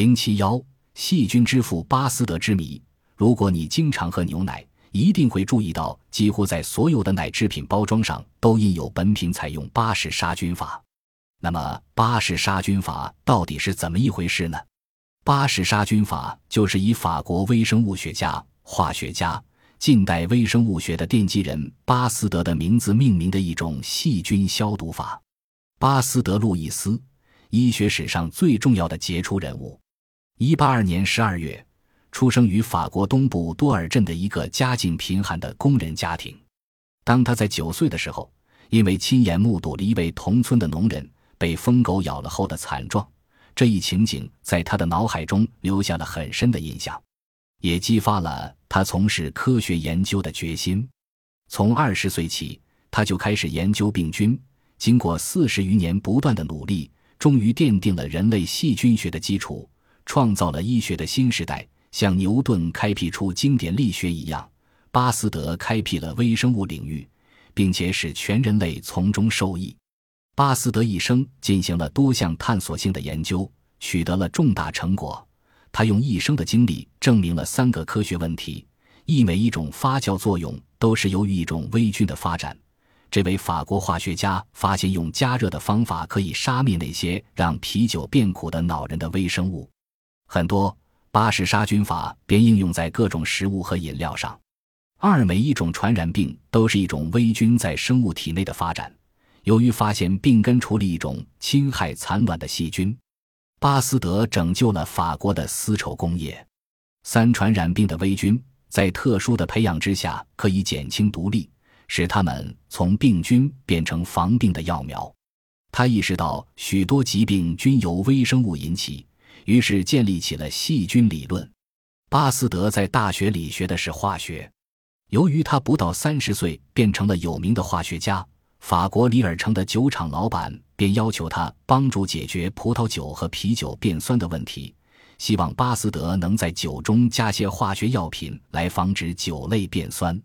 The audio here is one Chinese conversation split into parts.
零七幺细菌之父巴斯德之谜。如果你经常喝牛奶，一定会注意到，几乎在所有的奶制品包装上都印有本品采用巴氏杀菌法。那么，巴氏杀菌法到底是怎么一回事呢？巴氏杀菌法就是以法国微生物学家、化学家、近代微生物学的奠基人巴斯德的名字命名的一种细菌消毒法。巴斯德路易斯，医学史上最重要的杰出人物。一八二年十二月。出生于法国东部多尔镇的一个家境贫寒的工人家庭。当他在九岁的时候，因为亲眼目睹了一位同村的农人被疯狗咬了后的惨状，这一情景在他的脑海中留下了很深的印象，也激发了他从事科学研究的决心。从二十岁起，他就开始研究病菌。经过四十余年不断的努力，终于奠定了人类细菌学的基础，创造了医学的新时代。像牛顿开辟出经典力学一样，巴斯德开辟了微生物领域，并且使全人类从中受益。巴斯德一生进行了多项探索性的研究，取得了重大成果。他用一生的经历证明了三个科学问题：一，每一种发酵作用都是由于一种微菌的发展。这位法国化学家发现，用加热的方法可以杀灭那些让啤酒变苦的恼人的微生物。很多。巴氏杀菌法便应用在各种食物和饮料上。二，每一种传染病都是一种微菌在生物体内的发展。由于发现病根除了一种侵害蚕卵的细菌，巴斯德拯救了法国的丝绸工业。三，传染病的微菌在特殊的培养之下可以减轻毒力，使它们从病菌变成防病的药苗。他意识到许多疾病均由微生物引起。于是建立起了细菌理论。巴斯德在大学里学的是化学。由于他不到三十岁变成了有名的化学家，法国里尔城的酒厂老板便要求他帮助解决葡萄酒和啤酒变酸的问题，希望巴斯德能在酒中加些化学药品来防止酒类变酸。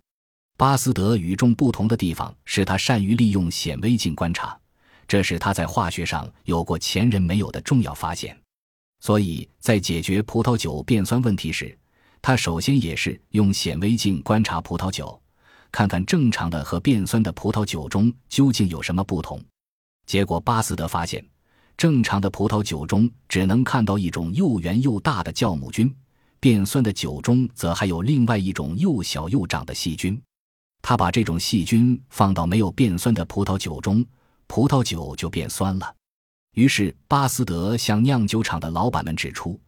巴斯德与众不同的地方是他善于利用显微镜观察，这是他在化学上有过前人没有的重要发现。所以在解决葡萄酒变酸问题时，他首先也是用显微镜观察葡萄酒，看看正常的和变酸的葡萄酒中究竟有什么不同。结果，巴斯德发现，正常的葡萄酒中只能看到一种又圆又大的酵母菌，变酸的酒中则还有另外一种又小又长的细菌。他把这种细菌放到没有变酸的葡萄酒中，葡萄酒就变酸了。于是，巴斯德向酿酒厂的老板们指出，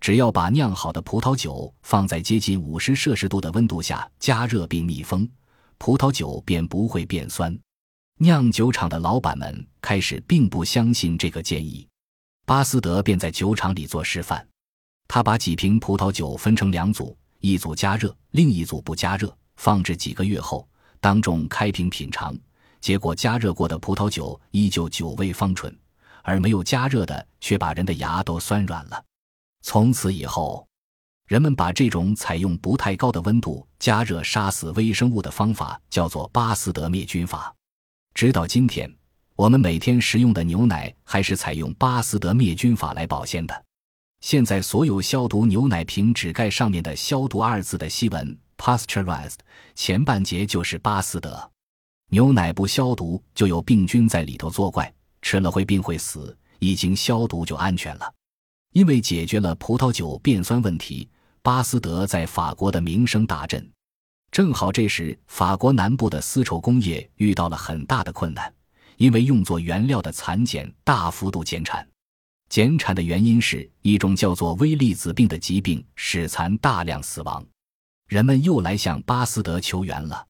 只要把酿好的葡萄酒放在接近五十摄氏度的温度下加热并密封，葡萄酒便不会变酸。酿酒厂的老板们开始并不相信这个建议，巴斯德便在酒厂里做示范。他把几瓶葡萄酒分成两组，一组加热，另一组不加热，放置几个月后，当众开瓶品尝，结果加热过的葡萄酒依旧酒味芳醇。而没有加热的，却把人的牙都酸软了。从此以后，人们把这种采用不太高的温度加热杀死微生物的方法叫做巴斯德灭菌法。直到今天，我们每天食用的牛奶还是采用巴斯德灭菌法来保鲜的。现在，所有消毒牛奶瓶纸盖上面的“消毒”二字的西文 “pasteurized” 前半截就是巴斯德。牛奶不消毒，就有病菌在里头作怪。吃了会病会死，已经消毒就安全了。因为解决了葡萄酒变酸问题，巴斯德在法国的名声大振。正好这时，法国南部的丝绸工业遇到了很大的困难，因为用作原料的蚕茧大幅度减产。减产的原因是一种叫做微粒子病的疾病使蚕大量死亡。人们又来向巴斯德求援了。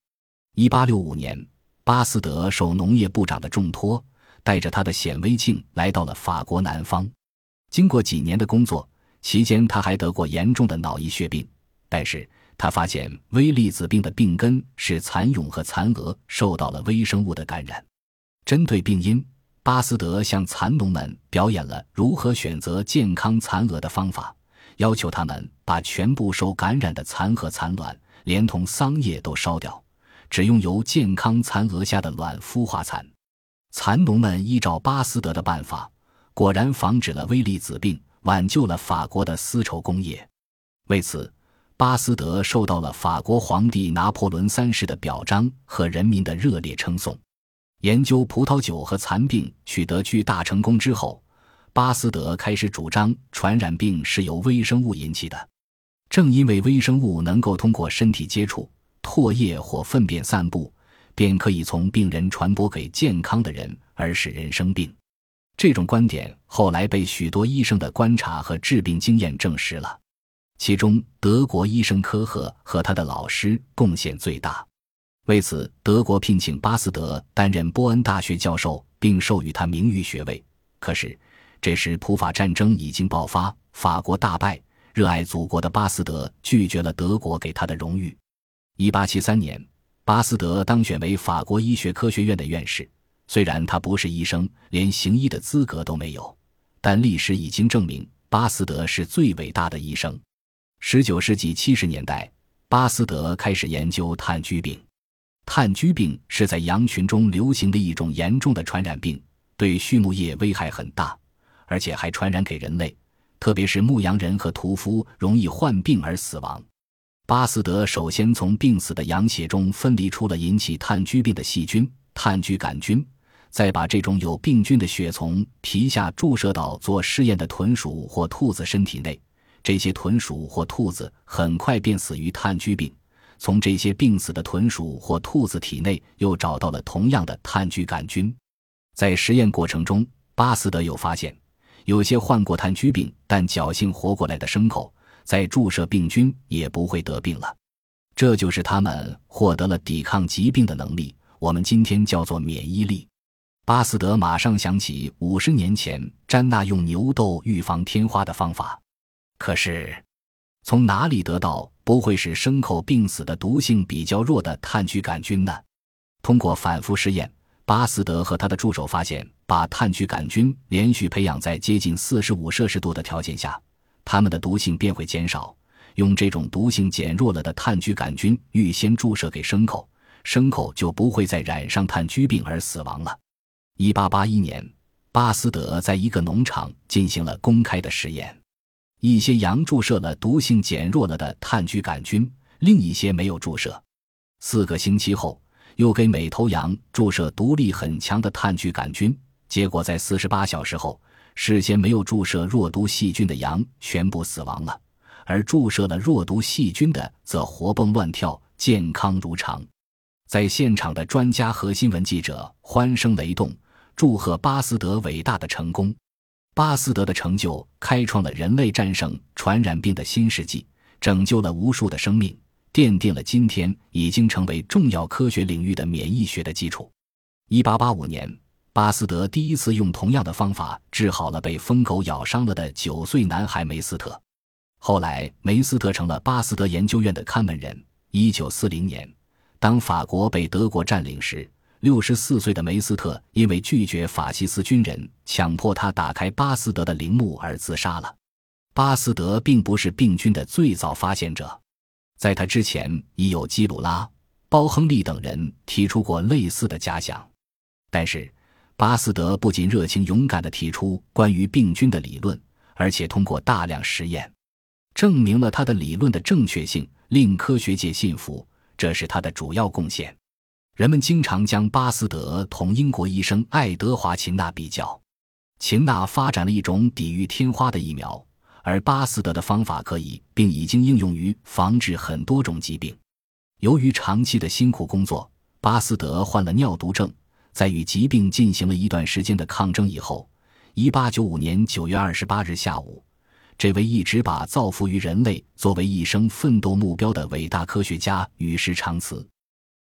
一八六五年，巴斯德受农业部长的重托。带着他的显微镜来到了法国南方，经过几年的工作，期间他还得过严重的脑溢血病。但是他发现微粒子病的病根是蚕蛹和蚕蛾受到了微生物的感染。针对病因，巴斯德向蚕农们表演了如何选择健康蚕蛾的方法，要求他们把全部受感染的蚕和蚕卵连同桑叶都烧掉，只用由健康蚕蛾下的卵孵化蚕。蚕农们依照巴斯德的办法，果然防止了微粒子病，挽救了法国的丝绸工业。为此，巴斯德受到了法国皇帝拿破仑三世的表彰和人民的热烈称颂。研究葡萄酒和蚕病取得巨大成功之后，巴斯德开始主张传染病是由微生物引起的。正因为微生物能够通过身体接触、唾液或粪便散布，便可以从病人传播给健康的人，而使人生病。这种观点后来被许多医生的观察和治病经验证实了。其中，德国医生科赫和他的老师贡献最大。为此，德国聘请巴斯德担任波恩大学教授，并授予他名誉学位。可是，这时普法战争已经爆发，法国大败。热爱祖国的巴斯德拒绝了德国给他的荣誉。1873年，巴斯德当选为法国医学科学院的院士。虽然他不是医生，连行医的资格都没有，但历史已经证明巴斯德是最伟大的医生。19世纪70年代，巴斯德开始研究炭疽病。炭疽病是在羊群中流行的一种严重的传染病，对畜牧业危害很大，而且还传染给人类。特别是牧羊人和屠夫容易患病而死亡。巴斯德首先从病死的羊血中分离出了引起炭疽病的细菌炭疽杆菌，再把这种有病菌的血从皮下注射到做试验的豚鼠或兔子身体内。这些豚鼠或兔子很快便死于炭疽病。从这些病死的豚鼠或兔子体内又找到了同样的炭疽杆菌。在实验过程中，巴斯德又发现。有些患过炭疽病但侥幸活过来的牲口，再注射病菌也不会得病了，这就是他们获得了抵抗疾病的能力。我们今天叫做免疫力。巴斯德马上想起五十年前詹娜用牛痘预防天花的方法，可是从哪里得到不会使牲口病死的毒性比较弱的炭疽杆菌呢？通过反复试验。巴斯德和他的助手发现，把炭疽杆菌连续培养在接近四十五摄氏度的条件下，它们的毒性便会减少。用这种毒性减弱了的炭疽杆菌预先注射给牲口，牲口就不会再染上炭疽病而死亡了。一八八一年，巴斯德在一个农场进行了公开的实验，一些羊注射了毒性减弱了的炭疽杆菌，另一些没有注射。四个星期后。又给每头羊注射毒力很强的炭疽杆菌，结果在四十八小时后，事先没有注射弱毒细菌的羊全部死亡了，而注射了弱毒细菌的则活蹦乱跳，健康如常。在现场的专家和新闻记者欢声雷动，祝贺巴斯德伟大的成功。巴斯德的成就开创了人类战胜传染病的新世纪，拯救了无数的生命。奠定了今天已经成为重要科学领域的免疫学的基础。一八八五年，巴斯德第一次用同样的方法治好了被疯狗咬伤了的九岁男孩梅斯特。后来，梅斯特成了巴斯德研究院的看门人。一九四零年，当法国被德国占领时，六十四岁的梅斯特因为拒绝法西斯军人强迫他打开巴斯德的陵墓而自杀了。巴斯德并不是病菌的最早发现者。在他之前，已有基鲁拉、包亨利等人提出过类似的假想，但是巴斯德不仅热情勇敢地提出关于病菌的理论，而且通过大量实验，证明了他的理论的正确性，令科学界信服。这是他的主要贡献。人们经常将巴斯德同英国医生爱德华·秦纳比较。秦纳发展了一种抵御天花的疫苗。而巴斯德的方法可以并已经应用于防治很多种疾病。由于长期的辛苦工作，巴斯德患了尿毒症。在与疾病进行了一段时间的抗争以后，1895年9月28日下午，这位一直把造福于人类作为一生奋斗目标的伟大科学家与世长辞。